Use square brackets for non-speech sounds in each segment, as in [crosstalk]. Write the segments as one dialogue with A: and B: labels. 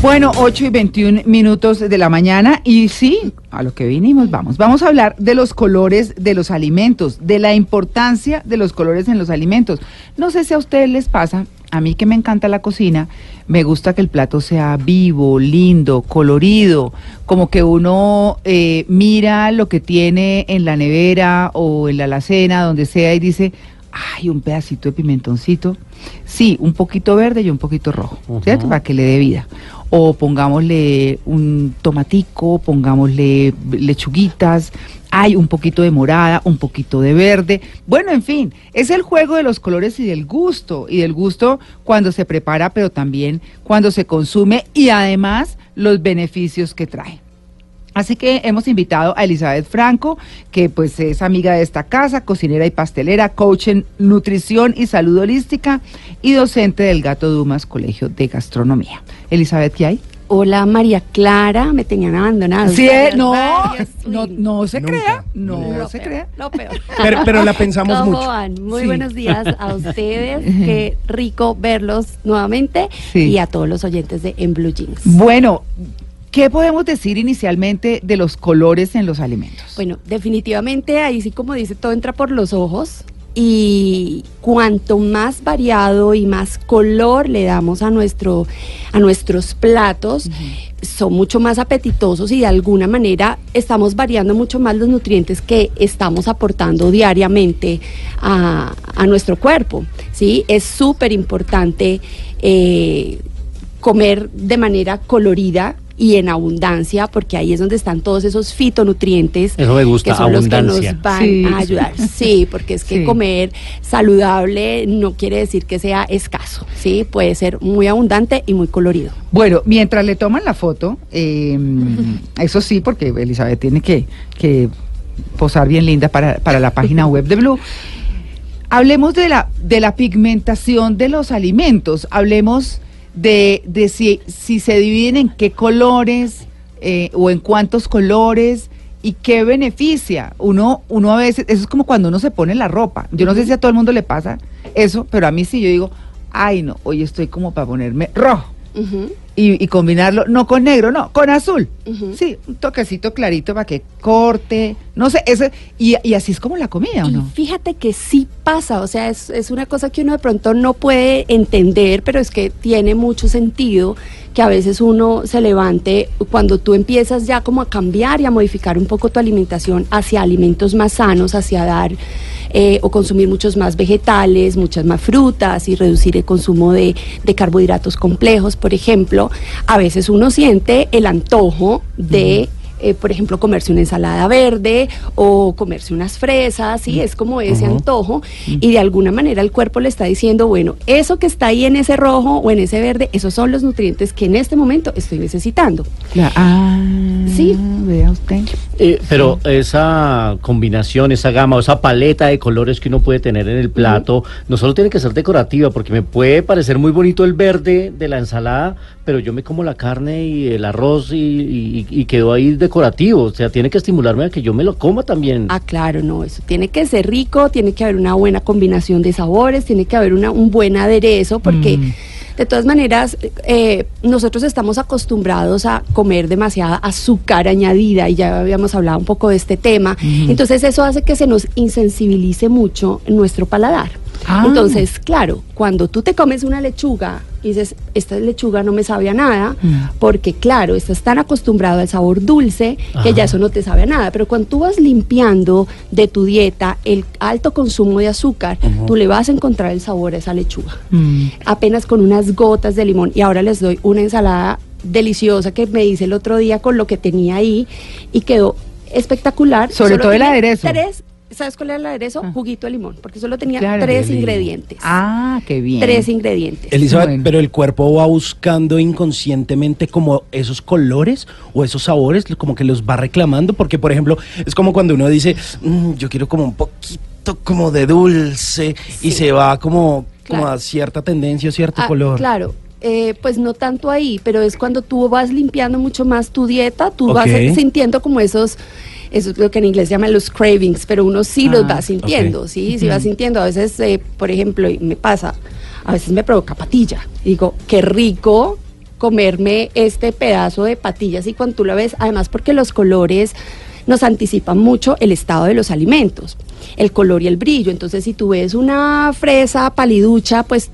A: Bueno, 8 y 21 minutos de la mañana y sí, a lo que vinimos, vamos. Vamos a hablar de los colores de los alimentos, de la importancia de los colores en los alimentos. No sé si a ustedes les pasa, a mí que me encanta la cocina, me gusta que el plato sea vivo, lindo, colorido, como que uno eh, mira lo que tiene en la nevera o en la alacena, donde sea, y dice, ay, un pedacito de pimentoncito. Sí, un poquito verde y un poquito rojo, ¿cierto? Para que le dé vida. O pongámosle un tomatico, pongámosle lechuguitas, hay un poquito de morada, un poquito de verde. Bueno, en fin, es el juego de los colores y del gusto, y del gusto cuando se prepara, pero también cuando se consume y además los beneficios que trae. Así que hemos invitado a Elizabeth Franco, que pues es amiga de esta casa, cocinera y pastelera, coach en nutrición y salud holística y docente del Gato Dumas Colegio de Gastronomía. Elizabeth, ¿qué hay?
B: Hola María Clara, me tenían abandonado.
A: Sí,
B: Ustedes
A: no, no, no se
C: Nunca.
A: crea, no
B: lo
A: se
B: peor,
A: crea.
B: Lo peor. [laughs]
C: Pero, pero la pensamos
B: ¿Cómo
C: mucho.
B: van? Muy
A: Sí.
B: buenos días a [laughs] ustedes. Qué rico verlos nuevamente
A: Sí.
B: y a todos los oyentes de En Blue Jeans.
A: Bueno, ¿qué podemos decir inicialmente de los colores en los alimentos?
B: Bueno, definitivamente ahí sí como dice, todo entra por los ojos y cuanto más variado y más color le damos a nuestro a nuestros platos, son mucho más apetitosos y de alguna manera estamos variando mucho más los nutrientes que estamos aportando diariamente a, a nuestro cuerpo. ¿sí? Es súper importante eh, comer de manera colorida y en abundancia, porque ahí es donde están todos esos fitonutrientes
D: Eso me gusta,
B: que son los que
D: abundancia.
B: nos van
A: Sí.
B: a ayudar. [laughs] Sí, porque es que
A: Sí.
B: comer saludable no quiere decir que sea escaso, sí, puede ser muy abundante y muy colorido.
A: Bueno, mientras le toman la foto, eh, eso sí, porque Elizabeth tiene que, que posar bien linda para, para la página web de Blue. Hablemos de la, de la pigmentación de los alimentos, hablemos de, de si, si se dividen en qué colores eh, o en cuántos colores y qué beneficia. Uno, uno a veces, eso es como cuando uno se pone la ropa. Yo no sé si a todo el mundo le pasa eso, pero a mí sí, yo digo, ay no, hoy estoy como para ponerme rojo y, y combinarlo, no con negro, no, con azul. Sí, un toquecito clarito para que corte, no sé, ese, y, y así es como la comida, ¿o
B: Y
A: no?
B: fíjate que sí pasa, o sea, es, es una cosa que uno de pronto no puede entender, pero es que tiene mucho sentido que a veces uno se levante cuando tú empiezas ya como a cambiar y a modificar un poco tu alimentación hacia alimentos más sanos, hacia dar eh, o consumir muchos más vegetales, muchas más frutas y reducir el consumo de, de carbohidratos complejos, por ejemplo, a veces uno siente el antojo de eh, por ejemplo, comerse una ensalada verde o comerse unas fresas, y es como ese antojo, y de alguna manera el cuerpo le está diciendo, bueno, eso que está ahí en ese rojo o en ese verde, esos son los nutrientes que en este momento estoy necesitando.
A: Ah,
B: Sí.
A: vea usted.
D: Eh, pero esa combinación, esa gama o esa paleta de colores que uno puede tener en el plato, no solo tiene que ser decorativa, porque me puede parecer muy bonito el verde de la ensalada, pero yo me como la carne y el arroz y, y, y quedó ahí decorativo. O sea, tiene que estimularme a que yo me lo coma también.
B: Ah, claro, no, eso tiene que ser rico, tiene que haber una buena combinación de sabores, tiene que haber una, un buen aderezo, porque
A: Mm.
B: de todas maneras eh, nosotros estamos acostumbrados a comer demasiada azúcar añadida y ya habíamos hablado un poco de este tema, entonces eso hace que se nos insensibilice mucho nuestro paladar.
A: Ah.
B: Entonces, claro, cuando tú te comes una lechuga y dices, esta lechuga no me sabe a nada,
A: Mm.
B: porque claro, estás tan acostumbrado al sabor dulce que ya eso no te sabe a nada. Pero cuando tú vas limpiando de tu dieta el alto consumo de azúcar, tú le vas a encontrar el sabor a esa lechuga.
A: Mm.
B: Apenas con unas gotas de limón. Y ahora les doy una ensalada deliciosa que me hice el otro día con lo que tenía ahí y quedó espectacular.
A: Sobre
B: Solo
A: todo el aderezo.
B: Tres, ¿Sabes cuál era el aderezo?
A: Ah.
B: Juguito de limón, porque solo tenía
A: Claro.
B: tres ingredientes.
A: Ah, qué bien.
B: Tres ingredientes.
C: Elizabeth,
A: Bueno.
C: pero el cuerpo va buscando inconscientemente como esos colores o esos sabores, como que los va reclamando, porque por ejemplo, es como cuando uno dice, "Mm, yo quiero como un poquito como de dulce y se va como, a cierta tendencia o cierto
B: Ah,
C: color.
B: Claro. eh, pues no tanto ahí, pero es cuando tú vas limpiando mucho más tu dieta, tú vas sintiendo como esos, eso es lo que en inglés llaman los cravings, pero uno sí los
A: Ah,
B: va sintiendo, sí, sí va sintiendo. A veces, eh, por ejemplo, y me pasa, a veces me provoca patilla. Y digo, qué rico comerme este pedazo de patillas y cuando tú la ves, además porque los colores nos anticipan mucho el estado de los alimentos, el color y el brillo. Entonces, si tú ves una fresa paliducha, pues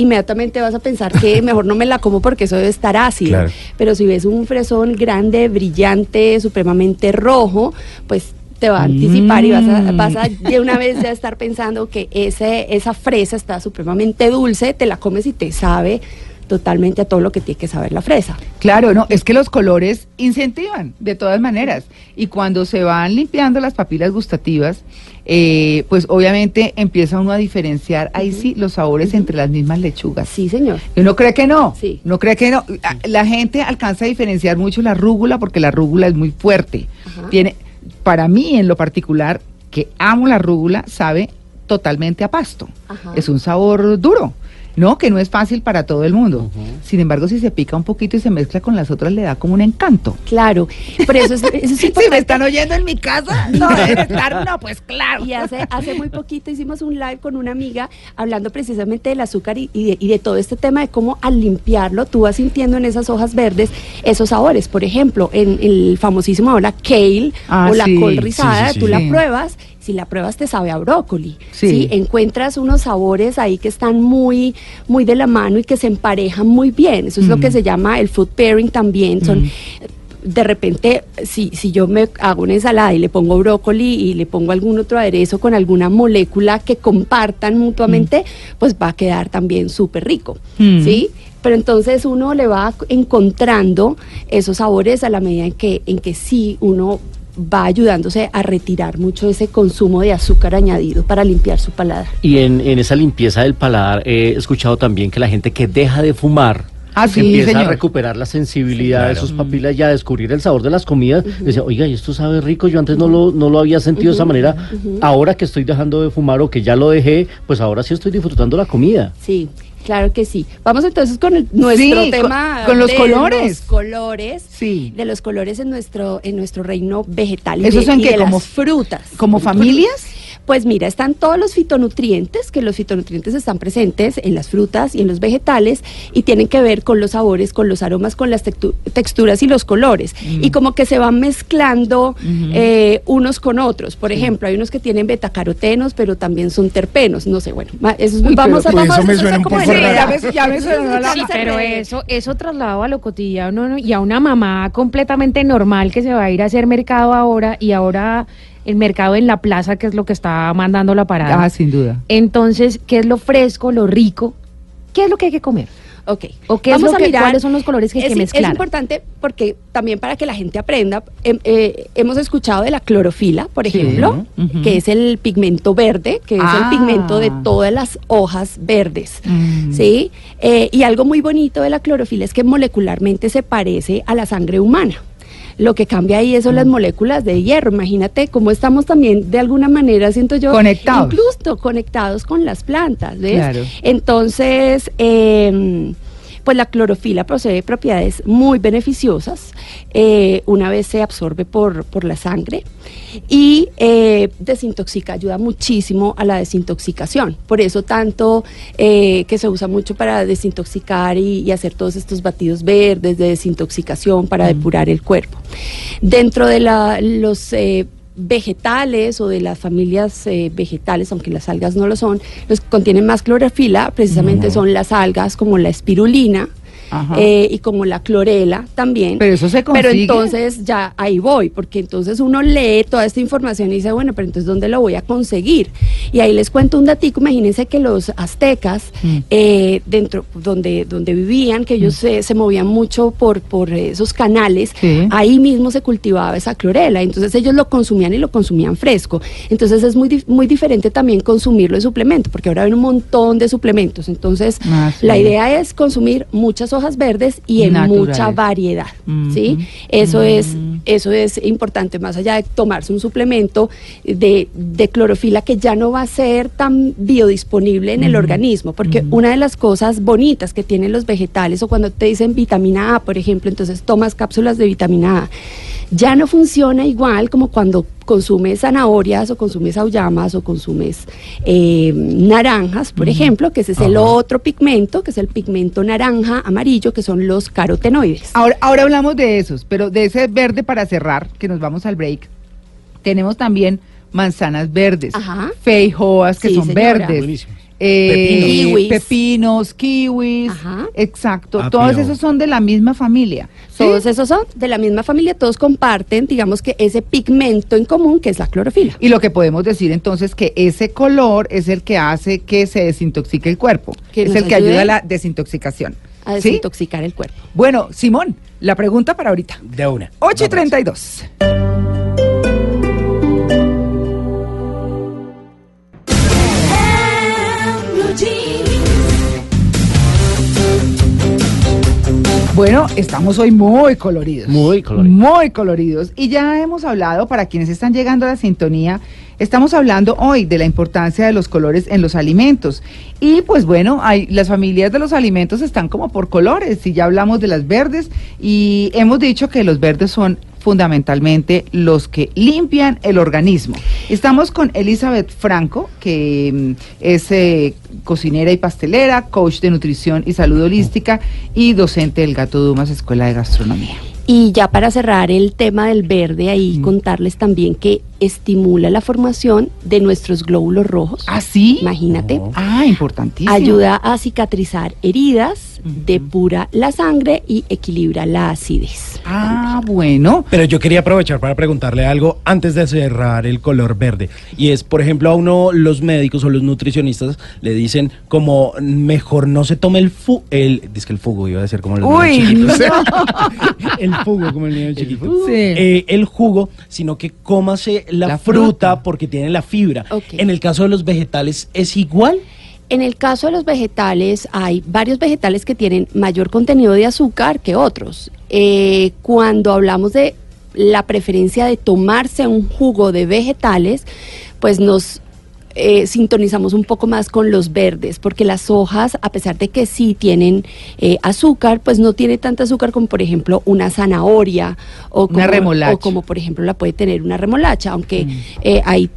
B: inmediatamente vas a pensar que [laughs] mejor no me la como porque eso debe estar ácido.
C: Claro.
B: Pero si ves un fresón grande, brillante, supremamente rojo, pues te va a anticipar y vas a,
A: Mm.
B: vas a de una vez ya estar pensando que ese, esa fresa está supremamente dulce, te la comes y te sabe totalmente a todo lo que tiene que saber la fresa.
A: Claro, no, es que los colores incentivan de todas maneras. Y cuando se van limpiando las papilas gustativas, eh, pues obviamente empieza uno a diferenciar ahí sí los sabores entre las mismas lechugas.
B: Sí, señor.
A: Y uno cree que no.
B: Sí.
A: No cree que no. Ah, La gente alcanza a diferenciar mucho la rúgula porque la rúgula es muy fuerte.
B: Ajá.
A: Tiene, para mí en lo particular, que amo la rúgula, sabe totalmente a pasto.
B: Ajá.
A: Es un sabor duro. No, que no es fácil para todo el mundo. Sin embargo, si se pica un poquito y se mezcla con las otras, le da como un encanto.
B: Claro, pero eso es, eso es [laughs]
A: Si me
B: importante.
A: están oyendo en mi casa, [laughs] no estar, no, pues claro.
B: Y hace, hace muy poquito hicimos un live con una amiga hablando precisamente del azúcar y, y de, y de todo este tema de cómo al limpiarlo tú vas sintiendo en esas hojas verdes esos sabores. Por ejemplo, en el famosísimo ahora kale
A: Ah,
B: o la
A: sí,
B: col
A: sí,
B: rizada,
C: sí, sí,
B: tú
A: sí.
B: la pruebas. Si la pruebas te sabe a brócoli,
A: Sí.
B: ¿sí? Encuentras unos sabores ahí que están muy, muy de la mano y que se emparejan muy bien. Eso es lo que se llama el food pairing también. Son
A: Mm.
B: de repente, si, si yo me hago una ensalada y le pongo brócoli y le pongo algún otro aderezo con alguna molécula que compartan mutuamente, pues va a quedar también súper rico,
A: Mm.
B: ¿sí? Pero entonces uno le va encontrando esos sabores a la medida en que, en que sí uno va ayudándose a retirar mucho ese consumo de azúcar añadido para limpiar su paladar.
D: Y en, en esa limpieza del paladar he escuchado también que la gente que deja de fumar
A: Ah, sí,
D: empieza
A: señor.
D: a recuperar la sensibilidad de
C: claro.
D: sus papilas y a descubrir el sabor de las comidas. Dice, oiga, y esto sabe rico, yo antes no lo, no lo había sentido de esa manera. Ahora que estoy dejando de fumar o que ya lo dejé, pues ahora sí estoy disfrutando la comida.
B: Sí, claro que sí. Vamos entonces con el- nuestro
A: Sí,
B: tema
A: con- con los
B: de
A: colores.
B: Los colores.
A: Sí.
B: De los colores en nuestro en nuestro reino vegetal y
A: ¿Esos
B: de,
A: son
B: y de
A: como-
B: las frutas.
A: ¿Como familias?
B: Pues mira, están todos los fitonutrientes, que los fitonutrientes están presentes en las frutas y en los vegetales y tienen que ver con los sabores, con los aromas, con las textu- texturas y los colores.
A: Mm.
B: Y como que se van mezclando eh, unos con otros. Por ejemplo, hay unos que tienen betacarotenos, pero también son terpenos. No sé, bueno, eso es-
A: Uy,
B: vamos
A: pero
B: a...
C: eso me
B: eso como
A: me-
E: pero eso, eso trasladado a lo cotidiano ¿no? y a una mamá completamente normal que se va a ir a hacer mercado ahora y ahora el mercado en la plaza, que es lo que está mandando la parada.
A: Ah, sin duda.
E: Entonces, ¿qué es lo fresco, lo rico? ¿Qué es lo que hay que comer?
B: Ok.
E: ¿O qué es lo que- cuáles son los colores que hay
B: es,
E: que mezclar?
B: Es importante porque también para que la gente aprenda, em- eh, hemos escuchado de la clorofila, por
A: Sí.
B: ejemplo, que es el pigmento verde, que es
A: Ah.
B: el pigmento de todas las hojas verdes.
A: Mm.
B: ¿Sí? Eh, y algo muy bonito de la clorofila es que molecularmente se parece a la sangre humana. Lo que cambia ahí son
A: Mm.
B: las moléculas de hierro. Imagínate cómo estamos también, de alguna manera, siento yo,
A: Conectados.
B: incluso conectados con las plantas. ¿ves?
A: Claro.
B: Entonces, eh, pues la clorofila posee de propiedades muy beneficiosas eh, una vez se absorbe por, por la sangre y eh, desintoxica, ayuda muchísimo a la desintoxicación. Por eso tanto eh, que se usa mucho para desintoxicar y, y hacer todos estos batidos verdes de desintoxicación para depurar el cuerpo. Dentro de la, los... vegetales o de las familias eh, vegetales, aunque las algas no lo son, los que contienen más clorofila precisamente son las algas como la espirulina. Eh, y como la clorela también.
A: Pero eso se
B: Pero
A: consigue.
B: entonces ya ahí voy, porque entonces uno lee toda esta información y dice, bueno, pero entonces ¿dónde lo voy a conseguir? Y ahí les cuento un datico, imagínense que los aztecas,
A: Mm.
B: eh, dentro, donde, donde vivían, que ellos se, se movían mucho por, por esos canales,
A: Sí.
B: ahí mismo se cultivaba esa clorela, entonces ellos lo consumían y lo consumían fresco. Entonces es muy, muy diferente también consumirlo en suplemento, porque ahora hay un montón de suplementos. Entonces
A: Ah, sí.
B: la idea es consumir muchas hojas verdes y en
A: Naturales.
B: mucha variedad, ¿sí? Eso es eso es importante más allá de tomarse un suplemento de, de clorofila que ya no va a ser tan biodisponible en el organismo, porque una de las cosas bonitas que tienen los vegetales o cuando te dicen vitamina A, por ejemplo, entonces tomas cápsulas de vitamina A, ya no funciona igual como cuando consumes zanahorias o consumes auyamas o consumes eh, naranjas, por ejemplo, que ese es el otro pigmento, que es el pigmento naranja amarillo, que son los carotenoides.
A: Ahora, ahora hablamos de esos, pero de ese verde para cerrar, que nos vamos al break, tenemos también manzanas verdes,
B: Ajá.
A: feijoas que
B: Sí,
A: son
B: señora.
A: verdes. Eh,
C: Pepinos.
B: Kiwis.
A: pepinos, kiwis,
B: Ajá.
A: exacto,
C: Apio.
A: todos esos son de la misma familia. ¿sí?
B: Todos esos son de la misma familia, todos comparten, digamos que ese pigmento en común que es la clorofila.
A: Y lo que podemos decir entonces que ese color es el que hace que se desintoxique el cuerpo,
B: Que
A: es
B: nos
A: el que
B: ayude
A: ayuda a la desintoxicación.
B: A
A: ¿sí?
B: desintoxicar el cuerpo.
A: Bueno, Simón, la pregunta para ahorita.
C: De una.
A: 8 y
C: Vamos.
A: 32. Bueno, estamos hoy muy coloridos.
D: Muy coloridos.
A: Muy coloridos. Y ya hemos hablado, para quienes están llegando a la sintonía, estamos hablando hoy de la importancia de los colores en los alimentos. Y pues bueno, hay, las familias de los alimentos están como por colores. Y ya hablamos de las verdes y hemos dicho que los verdes son fundamentalmente los que limpian el organismo. Estamos con Elizabeth Franco, que mm, es eh, cocinera y pastelera, coach de nutrición y salud holística y docente del Gato Dumas Escuela de Gastronomía.
B: Y ya para cerrar el tema del verde, ahí
A: Mm.
B: contarles también que estimula la formación de nuestros glóbulos rojos.
A: ¿Ah, sí?
B: Imagínate.
A: Ah, importantísimo.
B: Ayuda a cicatrizar heridas, depura la sangre y equilibra la acidez.
A: Ah, bueno.
C: Pero yo quería aprovechar para preguntarle algo antes de cerrar el color verde. Y es, por ejemplo, a uno los médicos o los nutricionistas le dicen como mejor no se tome el fu el dice que el fugo iba a decir como el
A: Uy,
C: chiquito. [laughs] el fugo como el niño chiquito.
A: Sí.
C: Eh, el jugo, sino que cómase la,
A: La
C: fruta,
A: fruta.
C: porque tiene la fibra. En el caso de los vegetales es igual.
B: En el caso de los vegetales, hay varios vegetales que tienen mayor contenido de azúcar que otros. Eh, cuando hablamos de la preferencia de tomarse un jugo de vegetales, pues nos eh, sintonizamos un poco más con los verdes, porque las hojas, a pesar de que sí tienen eh, azúcar, pues no tiene tanta azúcar como por ejemplo una zanahoria o como,
A: Una remolacha.
B: o como por ejemplo la puede tener una remolacha, aunque eh, hay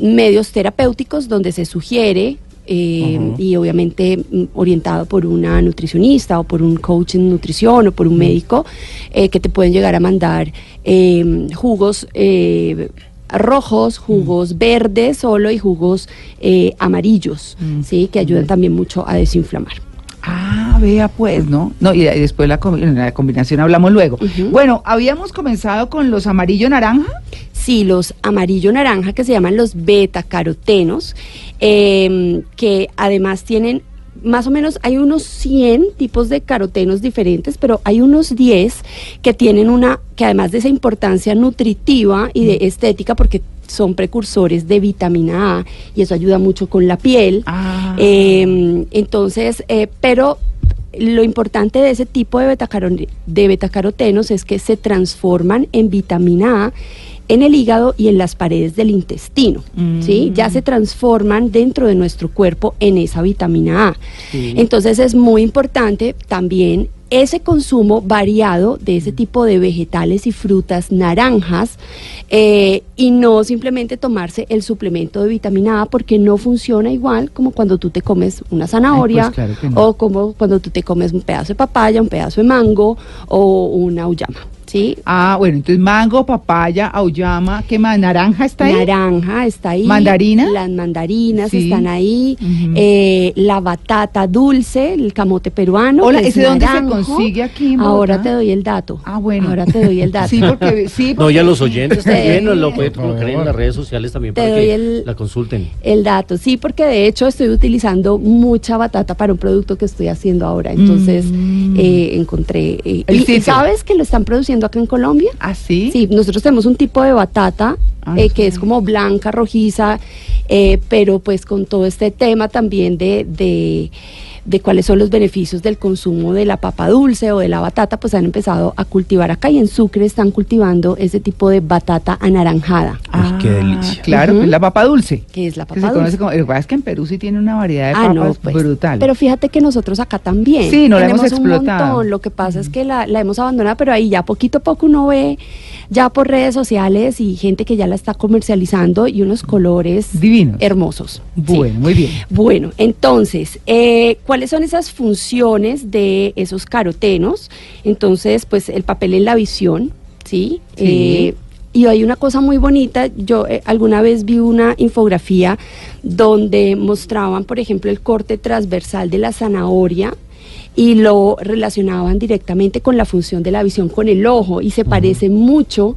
B: medios terapéuticos donde se sugiere eh, y obviamente mm, orientado por una nutricionista o por un coach en nutrición o por un médico eh, que te pueden llegar a mandar eh, jugos eh, rojos, jugos verdes solo y jugos eh, amarillos, sí, que ayudan también mucho a desinflamar.
A: Ah, vea pues, ¿no? No, y, después la, la combinación hablamos luego. Bueno, habíamos comenzado con los amarillo naranja.
B: Sí, los amarillo naranja que se llaman los beta carotenos, eh, que además tienen más o menos, hay unos 100 tipos de carotenos diferentes, pero hay unos 10 que tienen una, que además de esa importancia nutritiva y de estética, porque son precursores de vitamina A y eso ayuda mucho con la piel.
A: Ah.
B: Eh, entonces, eh, pero lo importante de ese tipo de betacarotenos es que se transforman en vitamina A en el hígado y en las paredes del intestino, ¿sí? Ya se transforman dentro de nuestro cuerpo en esa vitamina A. Entonces es muy importante también ese consumo variado de ese tipo de vegetales y frutas naranjas eh, y no simplemente tomarse el suplemento de vitamina A porque no funciona igual como cuando tú te comes una zanahoria
A: claro que no.
B: o como cuando tú te comes un pedazo de papaya, un pedazo de mango o una auyama. ¿Sí?
A: Ah, bueno, entonces mango, papaya, auyama, ¿qué más? ¿Naranja está ahí?
B: Naranja está ahí.
A: ¿Mandarina?
B: Las mandarinas
A: Sí.
B: están ahí. Eh, la batata dulce, el camote peruano.
A: Hola, ¿ese dónde se consigue aquí
B: Ahora te doy el dato.
A: Ah, bueno.
B: Ahora te doy el [laughs] dato.
A: Sí, porque... Sí,
D: No,
A: porque-
D: y a los oyentes también nos lo pueden colocar en las redes sociales también
B: Te
D: para
B: doy
D: que
B: el-
D: la consulten.
B: El dato, sí, porque de hecho estoy utilizando mucha batata para un producto que estoy haciendo ahora. Entonces
A: Mm.
B: eh, encontré. eh,
A: El
B: y- sabes que lo están produciendo acá en Colombia?
A: ¿Ah, sí?
B: Sí, nosotros tenemos un tipo de batata
A: Ah,
B: eh, que es como blanca, rojiza, eh, pero pues con todo este tema también de, de, de cuáles son los beneficios del consumo de la papa dulce o de la batata, pues han empezado a cultivar acá y en Sucre están cultivando ese tipo de batata anaranjada,
A: Ah,
C: Uy, qué delicia.
A: Claro, pues la papa dulce.
B: que es la
A: Que
B: papa
A: se
B: dulce.
A: conoce como, lo que pasa es que en Perú sí tiene una variedad de
B: Ah,
A: papas
B: no, pues.
A: brutal.
B: Pero fíjate que nosotros acá también.
A: Sí, no la hemos
B: un
A: explotado.
B: montón. Lo que pasa es que la, la hemos abandonado, pero ahí ya poquito a poco uno ve ya por redes sociales y gente que ya la está comercializando y unos colores
A: Divinos.
B: hermosos. Sí.
A: Bueno, muy bien.
B: Bueno, entonces, eh, ¿cuáles son esas funciones de esos carotenos? Entonces, pues el papel en la visión, ¿sí?
A: Sí.
B: Eh, y hay una cosa muy bonita, yo eh, alguna vez vi una infografía donde mostraban, por ejemplo, el corte transversal de la zanahoria y lo relacionaban directamente con la función de la visión con el ojo y se parece mucho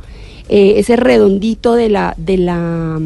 B: eh, ese redondito de la, de la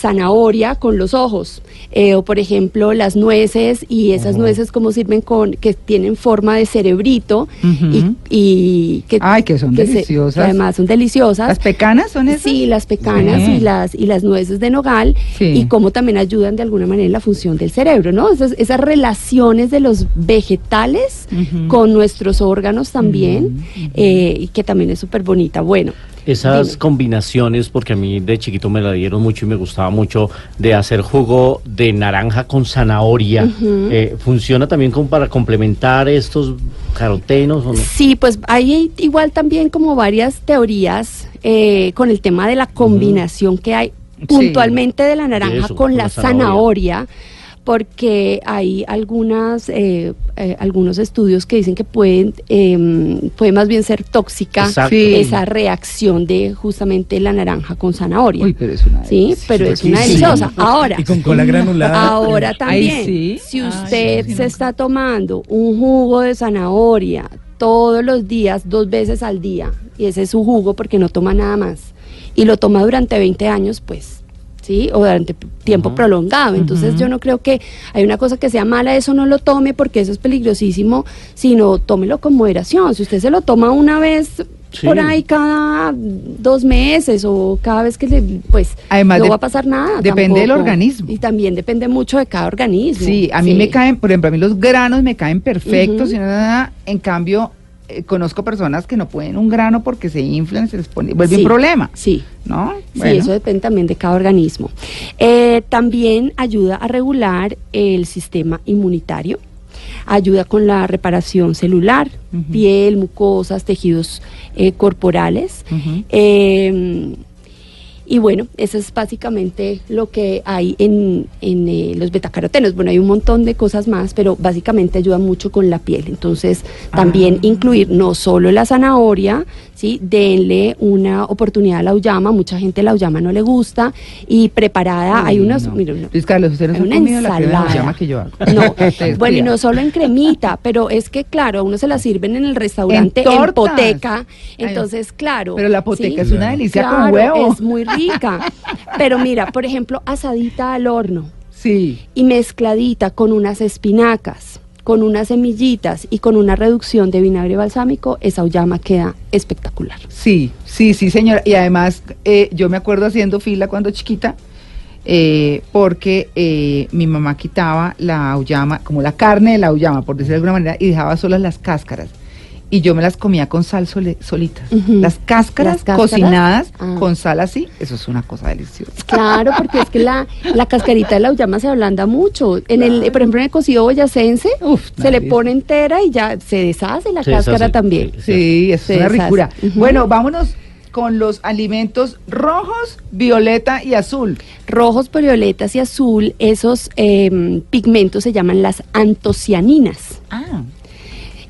B: zanahoria con los ojos. Eh, o por ejemplo las nueces y esas nueces como sirven con, que tienen forma de cerebrito y, y que,
A: Ay, que son deliciosas.
B: que además son deliciosas.
A: ¿Las pecanas son esas?
B: Sí, las pecanas
A: Sí.
B: y las y las nueces de nogal
A: Sí.
B: y cómo también ayudan de alguna manera en la función del cerebro, ¿no? Esas, esas relaciones de los vegetales con nuestros órganos también, eh, y que también es súper bonita. Bueno,
D: Esas
B: Dime.
D: combinaciones, porque a mí de chiquito me la dieron mucho y me gustaba mucho, de hacer jugo de naranja con zanahoria, eh, ¿funciona también como para complementar estos carotenos o no?
B: Sí, pues hay igual también como varias teorías eh, con el tema de la combinación que hay puntualmente de la naranja
D: Eso,
B: con
D: con
B: la
D: la zanahoria.
B: zanahoria, porque hay algunas eh, eh, algunos estudios que dicen que pueden eh, puede más bien ser tóxica
D: Exacto.
B: Esa reacción de justamente la naranja con zanahoria.
A: Uy, pero es una
B: Sí, pero es una
C: sí.
B: deliciosa. Ahora,
C: Y con cola granulada.
B: Ahora también,
A: sí.
B: si
A: Ay,
B: usted
A: sí,
B: se está tomando un jugo de zanahoria todos los días, dos veces al día, y ese es su jugo porque no toma nada más, y lo toma durante 20 años, pues, ¿sí? O durante tiempo prolongado. Entonces yo no creo que hay una cosa que sea mala, eso no lo tome porque eso es peligrosísimo, sino tómelo con moderación. Si usted se lo toma una vez...
D: Sí.
B: Por ahí cada dos meses o cada vez que le, pues,
A: Además
B: no
A: de-
B: va a pasar nada.
A: depende del organismo.
B: Y también depende mucho de cada organismo.
A: Sí, a mí me caen, por ejemplo, a mí los granos me caen perfectos, y no nada. En cambio, eh, conozco personas que no pueden un grano porque se inflan, se les pone, vuelve
B: Sí,
A: un problema,
B: Sí.
A: ¿no?
B: Sí,
A: Bueno.
B: eso depende también de cada organismo. Eh, también ayuda a regular el sistema inmunitario, ayuda con la reparación celular, piel, mucosas, tejidos eh, corporales. Eh, y bueno, eso es básicamente lo que hay en, en, eh, los betacarotenos. Bueno, hay un montón de cosas más, pero básicamente ayuda mucho con la piel. Entonces, también
A: Ah.
B: incluir no solo la zanahoria, ¿sí? Denle una oportunidad a la auyama. Mucha gente la auyama no le gusta. Y preparada, hay unos...
A: no.
B: mira, no.
A: Luis Carlos, usted no ha comido la crema de que yo hago.
B: No, [laughs]
A: Ustedes
B: bueno, y no solo en cremita, pero es que, claro, a uno se la sirven en el restaurante en,
A: tortas.
B: poteca,
A: Ay,
B: entonces, claro.
A: Pero la poteca
B: ¿sí?
A: es una delicia
B: Claro,
A: con huevo.
B: es muy rica. Pero mira, por ejemplo, asadita al horno
A: Sí.
B: y mezcladita con unas espinacas, con unas semillitas y con una reducción de vinagre balsámico, esa auyama queda espectacular.
A: Sí, sí, sí, señora. Y además, eh, yo me acuerdo haciendo fila cuando chiquita, eh, porque eh, mi mamá quitaba la auyama, como la carne de la auyama, por decirlo de alguna manera, y dejaba solas las cáscaras. Y yo me las comía con sal sole- solitas. Las cáscaras,
B: Las cáscaras,
A: cocinadas
B: ah.
A: con sal así, eso es una cosa deliciosa.
B: Claro, porque es que la, la cascarita de la auyama se ablanda mucho. En el, por ejemplo, en el cocido boyacense,
A: Uf,
B: se le pone entera y ya se deshace la
D: Se
B: cáscara
D: deshace,
B: también.
D: sí.
A: Sí, eso
B: Se
A: es una
B: deshace.
A: ricura. Bueno, vámonos con los alimentos rojos, violeta y azul.
B: Rojos, violetas y azul, esos em, pigmentos se llaman las antocianinas.
A: Ah.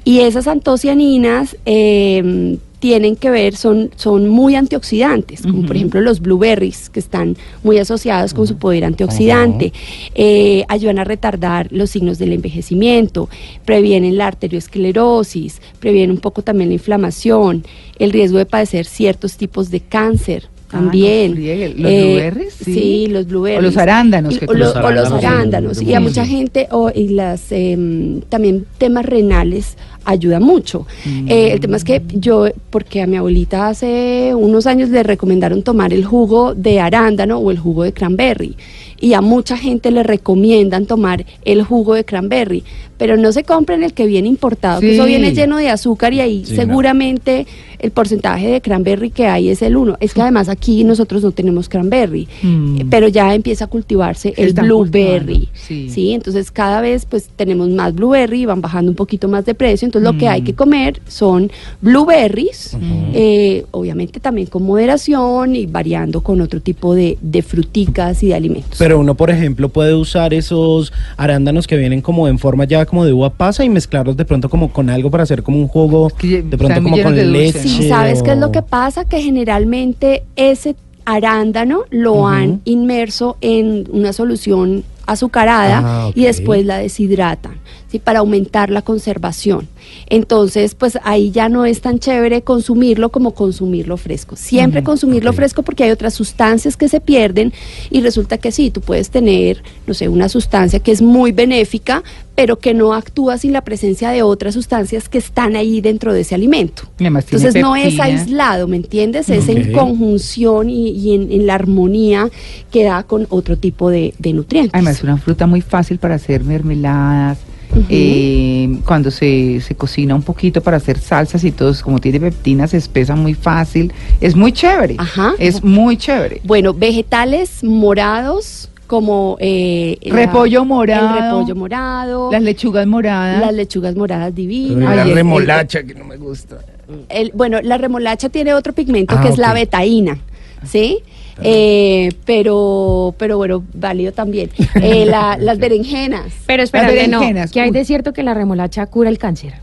B: Y esas antocianinas em, tienen que ver, son, son muy antioxidantes, como por ejemplo los blueberries, que están muy asociados con su poder antioxidante, Eh, ayudan a retardar los signos del envejecimiento, previenen la arteriosclerosis, previenen un poco también la inflamación, el riesgo de padecer ciertos tipos de cáncer.
A: Ah, no
B: También.
A: friegue. ¿Los
B: Eh,
A: blueberries? Sí.
B: Sí, los blueberries.
A: O los arándanos,
B: Y- o, lo-
D: Los
B: o los
D: arándanos,
B: Y a mucha gente, o, y las em, también temas renales ayuda mucho. Eh, el tema es que yo, porque a mi abuelita hace unos años le recomendaron tomar el jugo de arándano o el jugo de cranberry. Y a mucha gente le recomiendan tomar el jugo de cranberry. Pero no se compren el que viene importado, que eso viene lleno de azúcar y ahí
C: Sí,
B: seguramente el porcentaje de cranberry que hay es el uno. Es que además aquí nosotros no tenemos cranberry,
A: Mm.
B: eh, pero ya empieza a cultivarse
A: Se
B: el blueberry.
A: sí.
B: Entonces cada vez pues tenemos más blueberry y van bajando un poquito más de precio. Entonces lo que
A: Mm.
B: hay que comer son blueberries, eh, obviamente también con moderación y variando con otro tipo de, de fruticas y de alimentos.
C: Pero uno, por ejemplo, puede usar esos arándanos que vienen como en forma ya como de uva pasa y mezclarlos de pronto como con algo para hacer como un jugo, de pronto como con leche.
B: Sí, ¿sabes qué es lo que pasa? Que generalmente ese arándano lo han inmerso en una solución azucarada
C: Ah,
B: y después la deshidratan, ¿sí? Para aumentar la conservación. Entonces, pues ahí ya no es tan chévere consumirlo como consumirlo fresco. Siempre consumirlo fresco porque hay otras sustancias que se pierden y resulta que sí, tú puedes tener, no sé, una sustancia que es muy benéfica, pero que no actúa sin la presencia de otras sustancias que están ahí dentro de ese alimento. Entonces no es aislado, ¿me entiendes? Es en conjunción y, y en, en la armonía que da con otro tipo de, de nutrientes.
A: Además es una fruta muy fácil para hacer mermeladas. Eh, cuando se, se cocina un poquito para hacer salsas y todo, como tiene peptina, se espesa muy fácil. Es muy chévere.
B: Ajá.
A: Es muy chévere.
B: Bueno, vegetales morados como eh, la-
A: Repollo morado.
B: el repollo morado,
A: Las lechugas moradas.
B: las lechugas moradas divinas.
C: la
A: el-
C: remolacha que no me gusta.
B: El- bueno, la remolacha tiene otro pigmento
C: Ah,
B: que es la betaína, ¿sí? Eh, pero, pero bueno, válido también. Eh, la- [laughs] las berenjenas,
E: Pero espérate, no.
A: berenjenas,
E: Que hay de cierto que la remolacha cura el cáncer.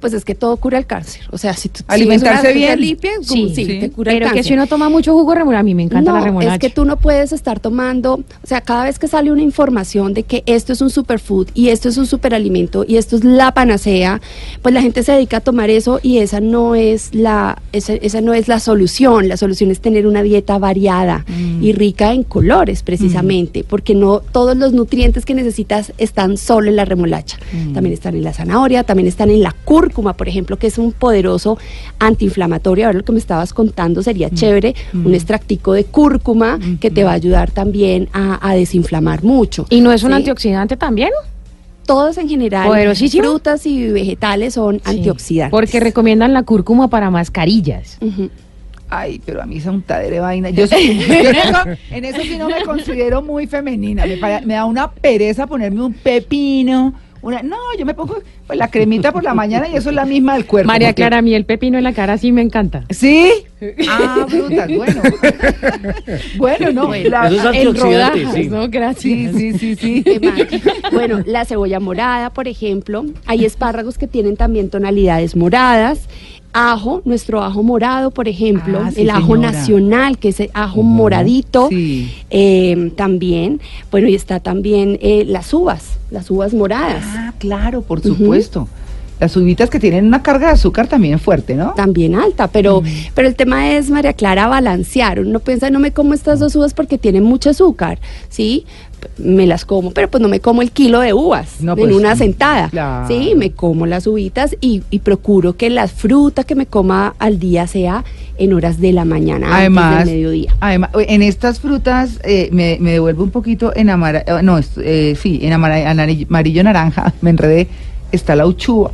B: Pues es que todo cura el cáncer. O sea, si tú
A: Alimentarse bien.
B: limpia,
E: Sí,
B: sí,
A: sí.
B: te cura el
E: Pero que
B: cáncer.
E: si uno toma mucho jugo de remolacha, a mí me encanta la
B: no,
E: remolacha.
B: es que tú no puedes estar tomando, o sea, cada vez que sale una información de que esto es un superfood y esto es un superalimento y esto es la panacea, pues la gente se dedica a tomar eso y esa no es la esa, esa no es la solución. La solución es tener una dieta variada
E: Mm.
B: y rica en colores precisamente, porque no todos los nutrientes que necesitas están solo en la remolacha.
E: Mm.
B: También están en la zanahoria, también están en la cúrcuma, por ejemplo, que es un poderoso antiinflamatorio. Ahora lo que me estabas contando sería
E: Mm.
B: chévere, un extractico de cúrcuma que te va a ayudar también a, a desinflamar mucho.
E: ¿Y no es un
B: ¿sí?
E: antioxidante también?
B: Todos en general, frutas y vegetales son
E: Sí,
B: antioxidantes.
E: Porque recomiendan la cúrcuma para mascarillas.
A: Ay, pero a mí esa untadera de vaina. Yo, soy- yo en, eso, en eso sí no me considero muy femenina. Me da una pereza ponerme un pepino. Una, no, yo me pongo pues, la cremita por la mañana y eso es la misma del cuerpo.
E: María
A: porque-
E: Clara, a mí el pepino en la cara sí me encanta.
A: ¿Sí? Ah, brutas, bueno. bueno, no. la-
D: Eso es
E: En
D: antioxidante,
E: rodajas,
D: sí.
E: ¿no? Gracias.
A: sí, sí, sí, sí.
B: Bueno, la cebolla morada, por ejemplo. Hay espárragos que tienen también tonalidades moradas. Ajo, nuestro ajo morado, por ejemplo.
A: Ah, sí,
B: el ajo
A: señora.
B: nacional, que es el ajo moradito.
A: Sí.
B: Eh, también, bueno, y está también eh, las uvas, las uvas moradas.
A: Ah, claro, por supuesto. Las uvitas que tienen una carga de azúcar también fuerte, ¿no?
B: También alta, pero, pero el tema es, María Clara, balancear. Uno piensa, no me como estas dos uvas porque tienen mucho azúcar, ¿sí? Me las como, pero pues no me como el kilo de uvas
A: No,
B: en
A: pues,
B: una sentada,
A: claro.
B: ¿sí? Me como las uvitas y, y procuro que la fruta que me coma al día sea en horas de la mañana,
A: Además,
B: antes del mediodía.
A: además, en estas frutas eh, me, me devuelve un poquito en amarillo, no, es- eh, sí, en anari- amarillo naranja, [laughs] me enredé, está la uchuva,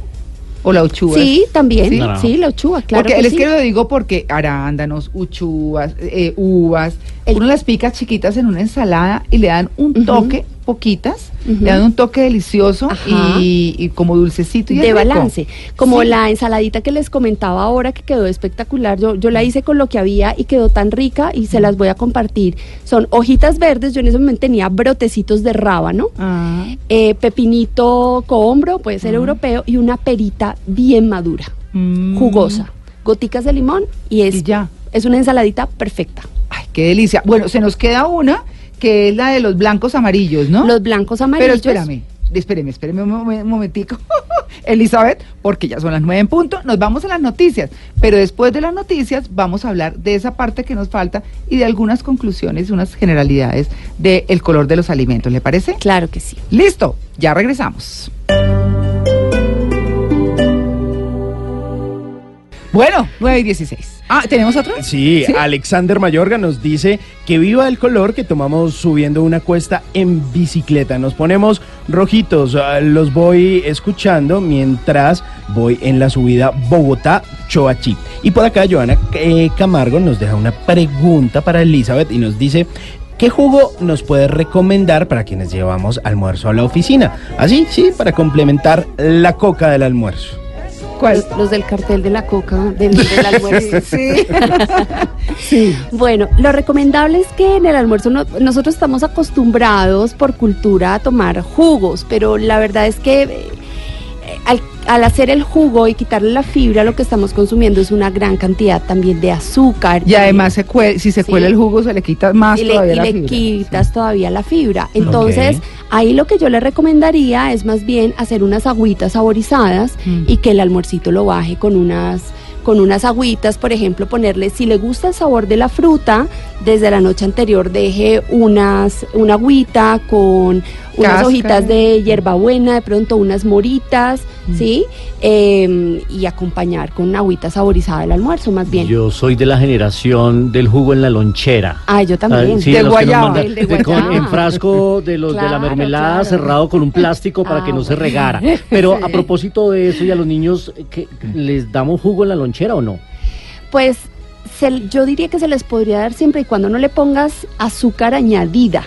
A: o la uchuva.
B: Sí, también,
A: ¿Sí?
B: sí, la uchuva, claro
A: porque
B: que
A: les
B: sí.
A: quiero lo digo porque arándanos, uchuvas, eh, uvas,
B: El-
A: uno las pica chiquitas en una ensalada y le dan un toque, poquitas, le dan un toque delicioso y, y como dulcecito y
B: de
A: rico.
B: balance. Como
A: Sí.
B: la ensaladita que les comentaba ahora que quedó espectacular. Yo, yo la hice con lo que había y quedó tan rica y se las voy a compartir. Son hojitas verdes, yo en ese momento tenía brotecitos de rábano,
A: Ah,
B: eh, pepinito cohombro, puede ser europeo, y una perita bien madura,
A: mm,
B: jugosa. goticas de limón y es,
A: Y ya.
B: es una ensaladita perfecta.
A: Ay, qué delicia. Bueno, se nos queda una que es la de los blancos amarillos, ¿no?
B: Los blancos amarillos.
A: Pero espérame, espéreme, espéreme un, momen- un momentico. [laughs] Elizabeth, porque ya son las nueve en punto, nos vamos a las noticias. Pero después de las noticias vamos a hablar de esa parte que nos falta y de algunas conclusiones, unas generalidades del color de los alimentos. ¿Le parece?
B: Claro que sí.
A: Listo, ya regresamos. Bueno, 9 y 16. Ah, ¿tenemos otro?
C: Sí, Alexander Mayorga nos dice que viva el color que tomamos subiendo una cuesta en bicicleta. Nos ponemos rojitos, ah, los voy escuchando mientras voy en la subida Bogotá-Choachí. Y por acá Joana eh, Camargo nos deja una pregunta para Elizabeth y nos dice... ¿Qué jugo nos puede recomendar para quienes llevamos almuerzo a la oficina? Así, sí, para complementar la coca del almuerzo.
A: ¿Cuál?
B: Los, los del cartel de la coca, del, del [laughs] almuerzo.
A: Sí. [laughs] sí.
B: Bueno, lo recomendable es que en el almuerzo no- nosotros estamos acostumbrados por cultura a tomar jugos, pero la verdad es que eh, al, al hacer el jugo y quitarle la fibra, lo que estamos consumiendo es una gran cantidad también de azúcar.
A: Y además, se cue- si se
B: Sí.
A: cuela el jugo, se le quita más
B: y le,
A: todavía
B: y
A: la
B: le
A: fibra.
B: quitas todavía la fibra. Entonces, ahí lo que yo le recomendaría es más bien hacer unas agüitas saborizadas
A: Mm.
B: y que el almuercito lo baje con unas con unas agüitas, por ejemplo, ponerle, si le gusta el sabor de la fruta, desde la noche anterior deje unas, una agüita con unas
A: Cáscara.
B: hojitas de hierbabuena, de pronto unas moritas,
A: Mm.
B: ¿sí? Eh, y acompañar con una agüita saborizada el almuerzo, más bien.
D: Yo soy de la generación del jugo en la lonchera.
B: ah, yo también.
D: Ah, sí, que
A: guayaba,
D: mandan
B: el de
D: de- con-
B: guayaba.
D: en frasco de los de la mermelada
B: claro.
D: cerrado con un plástico para
B: Ah,
D: que no se regara. [laughs] Pero a propósito de eso y a los niños, ¿qué- ¿les damos jugo en la lonchera o no?
B: Pues se- yo diría que se les podría dar siempre y cuando no le pongas azúcar añadida.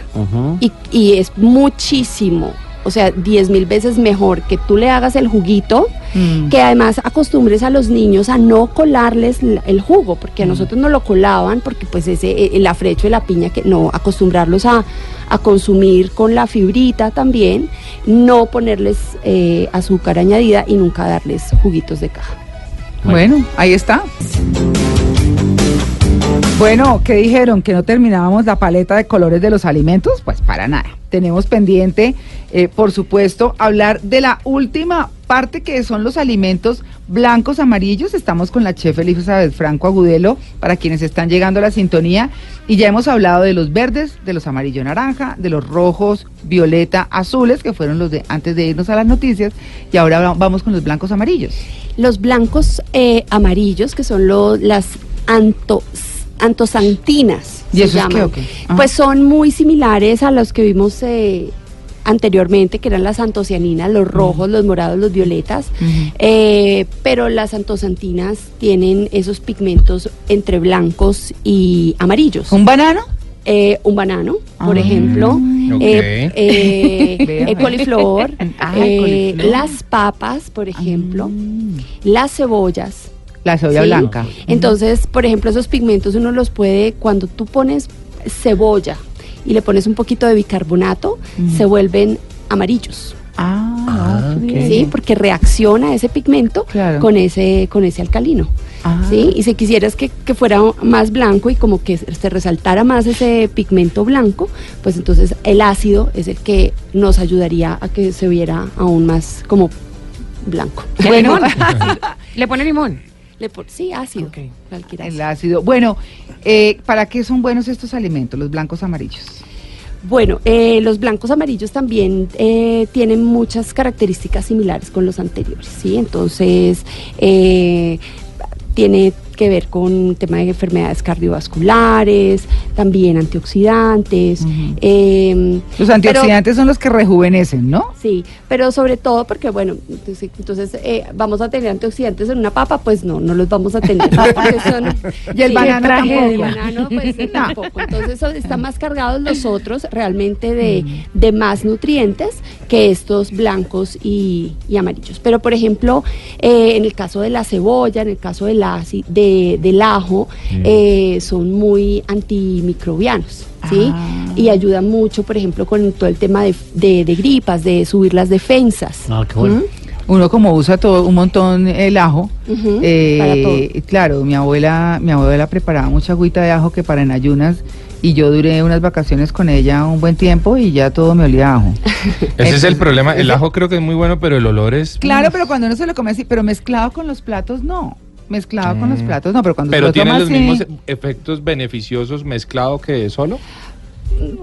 B: Y, y es muchísimo, o sea, 10 mil veces mejor que tú le hagas el juguito,
A: Mm.
B: que además acostumbres a los niños a no colarles el jugo, porque a nosotros nos lo colaban, porque pues ese, eh, el afrecho de la piña, que no, acostumbrarlos a, a consumir con la fibrita también, no ponerles eh, azúcar añadida y nunca darles juguitos de caja.
A: Bueno, ahí está. Bueno, ¿qué dijeron? ¿Que no terminábamos la paleta de colores de los alimentos? Pues para nada. Tenemos pendiente, eh, por supuesto, hablar de la última parte que son los alimentos blancos amarillos. Estamos con la chef Elizabeth Franco Agudelo, para quienes están llegando a la sintonía. Y ya hemos hablado de los verdes, de los amarillo naranja, de los rojos, violeta, azules, que fueron los de antes de irnos a las noticias. Y ahora va- vamos con los blancos amarillos.
B: Los blancos eh, amarillos, que son lo- las antos, antosantinas,
A: ¿Y
B: se
A: eso es qué,
B: llaman.
A: qué? Ajá.
B: Pues son muy similares a los que vimos eh, anteriormente, que eran las antocianinas, los rojos, los morados, los violetas. Eh, pero las antosantinas tienen esos pigmentos entre blancos y amarillos.
A: ¿Un banano?
B: Eh, un banano, por
A: Ah.
B: ejemplo,
C: Ok.
B: eh, [laughs] eh,
A: Vea.
B: el coliflor, [laughs]
A: Ah,
B: eh,
A: coliflor.
B: las papas, por ejemplo,
A: Mm.
B: las cebollas.
A: La cebolla
B: ¿sí?
A: blanca.
B: Entonces, por ejemplo, esos pigmentos uno los puede, cuando tú pones cebolla y le pones un poquito de bicarbonato,
A: Mm.
B: se vuelven amarillos.
A: Ah,
C: Ah.
B: ¿sí? Porque reacciona ese pigmento
A: Claro.
B: con ese con ese alcalino.
A: Ah.
B: ¿sí? Y si quisieras que, que fuera más blanco y como que se resaltara más ese pigmento blanco, pues entonces el ácido es el que nos ayudaría a que se viera aún más como blanco.
A: Bueno, [laughs]
E: Le pone limón.
B: Le pon- sí, ácido.
E: Ok.
B: cualquier
A: el
B: ácido.
A: ácido. Bueno, eh, ¿para qué son buenos estos alimentos, los blancos amarillos?
B: Bueno, eh, los blancos amarillos también eh, tienen muchas características similares con los anteriores, ¿sí? Entonces, eh, tiene que ver con tema de enfermedades cardiovasculares, también antioxidantes. Eh,
A: Los
B: pero-
A: antioxidantes son los que rejuvenecen, ¿no?
B: Sí, pero sobre todo porque, bueno, entonces, entonces, eh, vamos a tener antioxidantes en una papa, pues no, no los vamos a tener. son- [laughs]
A: Y el banano tampoco.
B: banano, pues [laughs] eh, tampoco. Entonces son- están más cargados los otros realmente de, de más nutrientes que estos blancos y, y amarillos. Pero, por ejemplo, eh, en el caso de la cebolla, en el caso del, aci- de, del ajo, eh, son muy antimicrobianos. ¿Sí?
A: Ah.
B: Y ayudan mucho, por ejemplo, con todo el tema de, de- de gripas, de subir las defensas.
D: Ah, qué bueno.
B: ¿Mm?
A: Uno como usa todo un montón el ajo, eh,
B: para todo.
A: claro, mi abuela, mi abuela preparaba mucha agüita de ajo que para en ayunas y yo duré unas vacaciones con ella un buen tiempo y ya todo me olía a ajo. [laughs]
F: Ese es el problema. El
A: ese-
F: ajo creo que es muy bueno, pero el olor es...
A: Claro, pero cuando uno se lo come así, pero mezclado con los platos no. Mezclado con los
F: Mm.
A: platos no, pero cuando se
F: Pero tiene
A: toma
F: los
A: así-
F: mismos efectos beneficiosos mezclado que solo.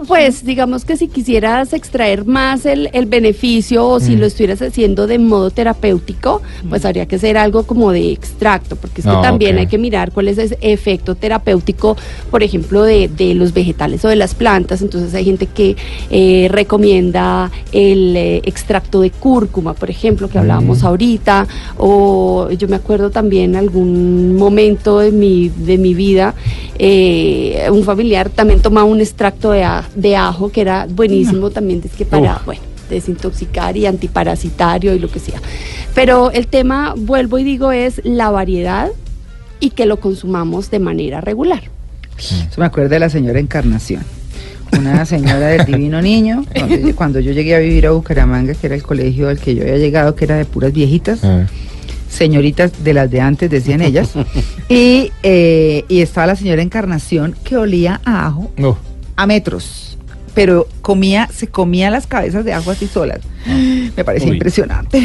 B: Pues digamos que si quisieras extraer más el, el beneficio o si
F: Mm.
B: lo estuvieras haciendo de modo terapéutico, pues habría que hacer algo como de extracto, porque es que
F: Ah,
B: también hay que mirar cuál es ese efecto terapéutico, por ejemplo, de, de los vegetales o de las plantas. Entonces hay gente que eh, recomienda el eh, extracto de cúrcuma, por ejemplo, que hablábamos
F: Mm.
B: ahorita, o yo me acuerdo también algún momento de mi, de mi vida, eh, un familiar también tomaba un extracto de, a- de ajo que era buenísimo también, es que para,
F: Uf.
B: bueno, desintoxicar y antiparasitario y lo que sea. Pero el tema, vuelvo y digo, es la variedad y que lo consumamos de manera regular.
A: Eso me acuerda de la señora Encarnación. Una [laughs] señora del Divino Niño, cuando yo, cuando yo llegué a vivir a Bucaramanga, que era el colegio al que yo había llegado, que era de puras viejitas,
F: Ah.
A: señoritas de las de antes, decían ellas, [laughs] y, eh, y estaba la señora Encarnación que olía a ajo
F: No.
A: A metros, pero comía, se comía las cabezas de ajo así solas. Me parecía
F: Uy.
A: impresionante,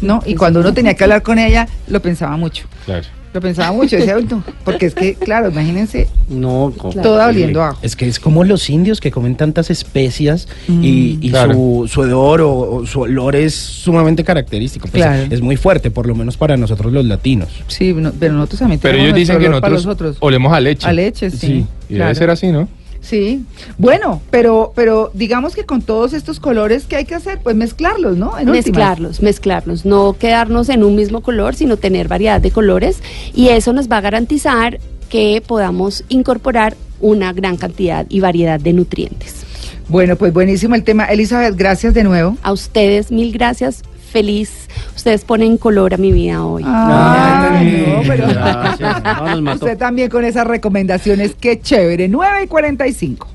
A: ¿no? Y cuando uno tenía que hablar con ella, lo pensaba mucho.
F: Claro.
A: Lo pensaba mucho, decía, "Uy, no", porque es que, claro, imagínense,
D: No,
A: toda oliendo ajo.
C: Es que es como los indios que comen tantas especias y, y
F: Claro.
C: su, su hedor o, o su olor es sumamente característico. Pues
A: Claro.
C: Es muy fuerte, por lo menos para nosotros los latinos.
A: Sí, no- pero nosotros también
F: Pero
A: tenemos
F: ellos dicen que nosotros
A: los otros.
F: olemos a leche.
A: A leche, sí.
F: Sí. Y
A: claro.
F: debe ser así, ¿no?
A: Sí. Bueno, pero, pero digamos que con todos estos colores, ¿qué hay que hacer? Pues mezclarlos, ¿no? En últimas.
B: mezclarlos, mezclarlos, no quedarnos en un mismo color, sino tener variedad de colores y eso nos va a garantizar que podamos incorporar una gran cantidad y variedad de nutrientes.
A: Bueno, pues buenísimo el tema. Elizabeth, gracias de nuevo.
B: A ustedes mil gracias, feliz. Ustedes ponen color a mi vida hoy.
A: Ay, no, pero-
D: Gracias. No, nos [laughs] mató.
A: Usted también con esas recomendaciones, qué chévere. 9 y 45.